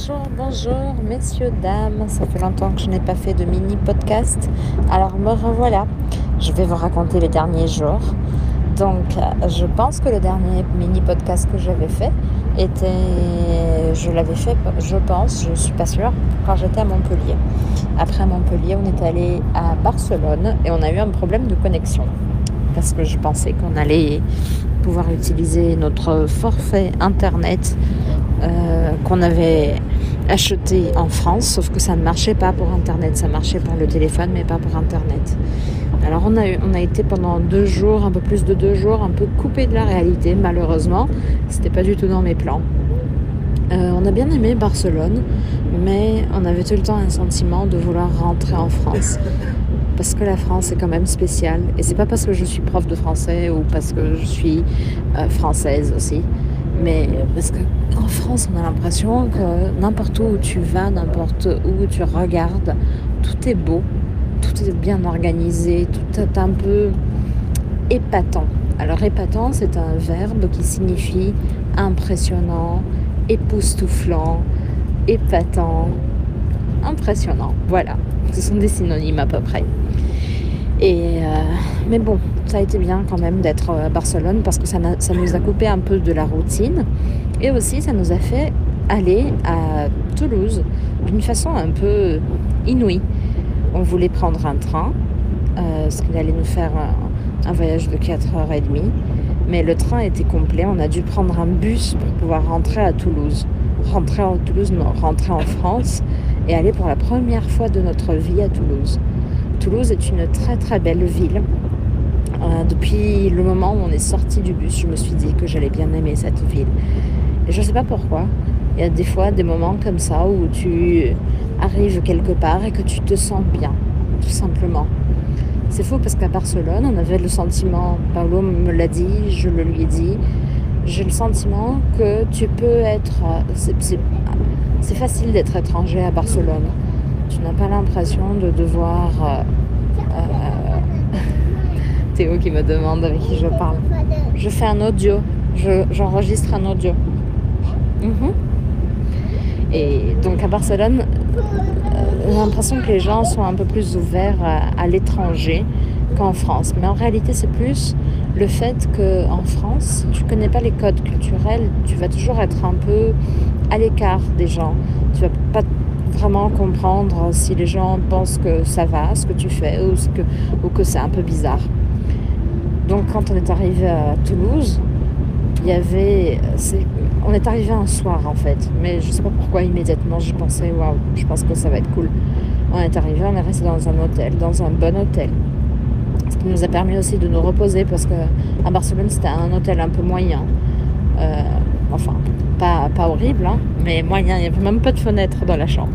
Bonjour, bonjour, messieurs, dames. Ça fait longtemps que je n'ai pas fait de mini podcast. Alors me revoilà. Je vais vous raconter les derniers jours. Donc, je pense que le dernier mini podcast que j'avais fait était. Je l'avais fait, je pense, je suis pas sûre, quand j'étais à Montpellier. Après Montpellier, on est allé à Barcelone et on a eu un problème de connexion. Parce que je pensais qu'on allait pouvoir utiliser notre forfait internet euh, qu'on avait acheté en France, sauf que ça ne marchait pas pour Internet, ça marchait pour le téléphone, mais pas pour Internet. Alors on a, on a été pendant deux jours, un peu plus de deux jours, un peu coupé de la réalité, malheureusement. C'était pas du tout dans mes plans. Euh, on a bien aimé Barcelone, mais on avait tout le temps un sentiment de vouloir rentrer en France. Parce que la France est quand même spéciale. Et c'est pas parce que je suis prof de français ou parce que je suis euh, française aussi. Mais parce qu'en France, on a l'impression que n'importe où tu vas, n'importe où tu regardes, tout est beau, tout est bien organisé, tout est un peu épatant. Alors épatant, c'est un verbe qui signifie impressionnant, époustouflant, épatant, impressionnant. Voilà, ce sont des synonymes à peu près. Euh, mais bon, ça a été bien quand même d'être à Barcelone parce que ça, nous a coupé un peu de la routine et aussi ça nous a fait aller à Toulouse d'une façon un peu inouïe. On voulait prendre un train, euh, ce qu'il allait nous faire un, voyage de 4h30, mais le train était complet. On a dû prendre un bus pour pouvoir rentrer à Toulouse. Rentrer à Toulouse, rentrer en France et aller pour la première fois de notre vie à Toulouse. Toulouse est une très très belle ville. Euh, depuis le moment où on est sorti du bus, je me suis dit que j'allais bien aimer cette ville. Et je ne sais pas pourquoi. Il y a des fois des moments comme ça où tu arrives quelque part et que tu te sens bien, tout simplement. C'est faux parce qu'à Barcelone, on avait le sentiment, Paolo me l'a dit, je le lui ai dit, j'ai le sentiment que tu peux être... C'est facile d'être étranger à Barcelone tu n'as pas l'impression de devoir... Euh, euh, Théo qui me demande avec qui je parle. Je fais un audio, j'enregistre un audio. Mhm. Et donc à Barcelone, euh, j'ai l'impression que les gens sont un peu plus ouverts à, à l'étranger qu'en France. Mais en réalité, c'est plus le fait qu'en France, tu connais pas les codes culturels, tu vas toujours être un peu à l'écart des gens. Tu vas pas vraiment comprendre si les gens pensent que ça va, ce que tu fais, ou, que, ou que c'est un peu bizarre. Donc quand on est arrivé à Toulouse, il y avait... on est arrivé un soir en fait, mais je sais pas pourquoi immédiatement j'ai pensé waouh, je pense que ça va être cool. On est arrivé, on est resté dans un hôtel, dans un bon hôtel. Ce qui nous a permis aussi de nous reposer parce que à Barcelone c'était un hôtel un peu moyen. Euh, enfin, pas, pas horrible, hein, mais moyen, il n'y avait même pas de fenêtre dans la chambre.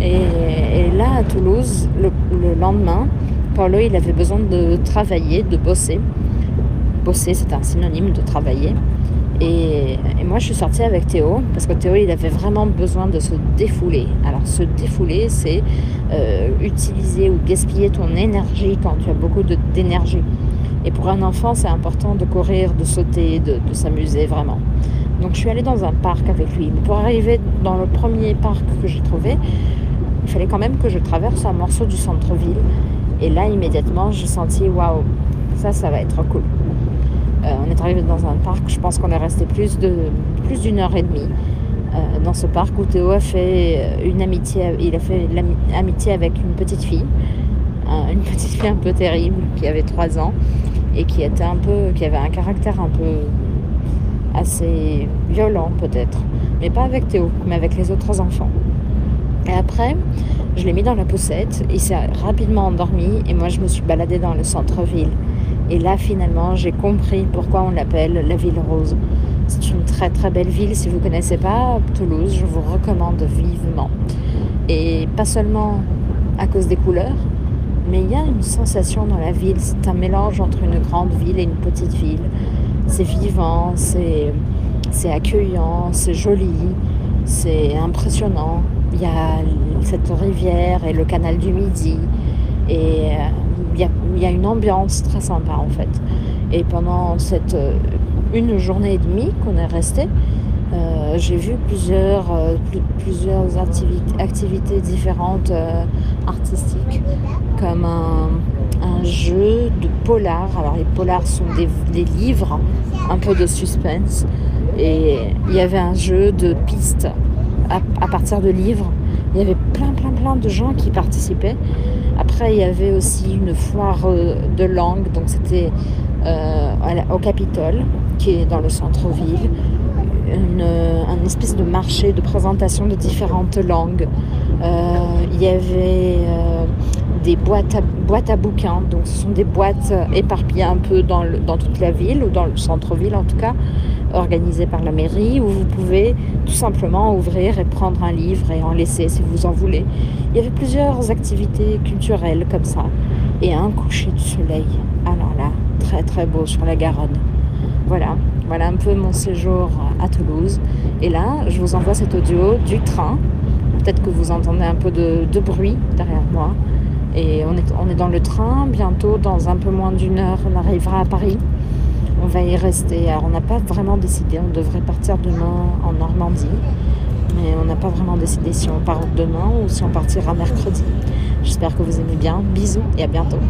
Et, là, à Toulouse, le, lendemain, Paulo, il avait besoin de travailler, de bosser. Bosser, c'est un synonyme de travailler. Et, moi, je suis sortie avec Théo, parce que Théo, il avait vraiment besoin de se défouler. Alors, se défouler, c'est euh, utiliser ou gaspiller ton énergie quand tu as beaucoup d'énergie. Et pour un enfant, c'est important de courir, de sauter, de, s'amuser vraiment. Donc je suis allée dans un parc avec lui. pour arriver dans le premier parc que j'ai trouvé, il fallait quand même que je traverse un morceau du centre-ville. Et là, immédiatement, j'ai senti waouh, ça, ça va être cool. Euh, on est arrivé dans un parc, je pense qu'on est resté plus de plus d'une heure et demie euh, dans ce parc où Théo a fait euh, une amitié, il a fait l'amitié avec une petite fille, une petite fille un peu terrible qui avait trois ans et qui était un peu, qui avait un caractère un peu assez violent peut-être, mais pas avec Théo, mais avec les autres enfants. Et après, je l'ai mis dans la poussette, il s'est rapidement endormi et moi je me suis baladée dans le centre-ville. Et là finalement j'ai compris pourquoi on l'appelle la ville rose. C'est une très très belle ville, si vous ne connaissez pas Toulouse, je vous recommande vivement. Et pas seulement à cause des couleurs, mais il y a une sensation dans la ville, c'est un mélange entre une grande ville et une petite ville. C'est vivant, c'est accueillant, c'est joli, c'est impressionnant. Il y a cette rivière et le canal du Midi. Et euh, il y, a, il y, a, une ambiance très sympa en fait. Et pendant cette euh, une journée et demie qu'on est resté, euh, j'ai vu plusieurs, plusieurs activités, différentes artistiques, comme un, jeu de polar. Alors les polars sont des, livres, un peu de suspense. Et il y avait un jeu de pistes à, partir de livres. Il y avait plein, plein, plein de gens qui participaient. Après, il y avait aussi une foire de langue, donc c'était au Capitole, qui est dans le centre-ville une, un espèce de marché de présentation de différentes langues. Euh, il y avait euh, des boîtes à, boîtes à bouquins, donc ce sont des boîtes éparpillées un peu dans, dans toute la ville, ou dans le centre-ville en tout cas, organisées par la mairie, où vous pouvez tout simplement ouvrir et prendre un livre et en laisser si vous en voulez. Il y avait plusieurs activités culturelles comme ça, et un coucher du soleil. Alors là, très très beau sur la Garonne. Voilà, voilà un peu mon séjour à Toulouse. Et là, je vous envoie cet audio du train. Peut-être que vous entendez un peu de, bruit derrière moi. Et on est, on est dans le train. Bientôt, dans un peu moins d'une heure, on arrivera à Paris. On va y rester. Alors, on n'a pas vraiment décidé. On devrait partir demain en Normandie. Mais on n'a pas vraiment décidé si on part demain ou si on partira mercredi. J'espère que vous aimez bien. Bisous et à bientôt.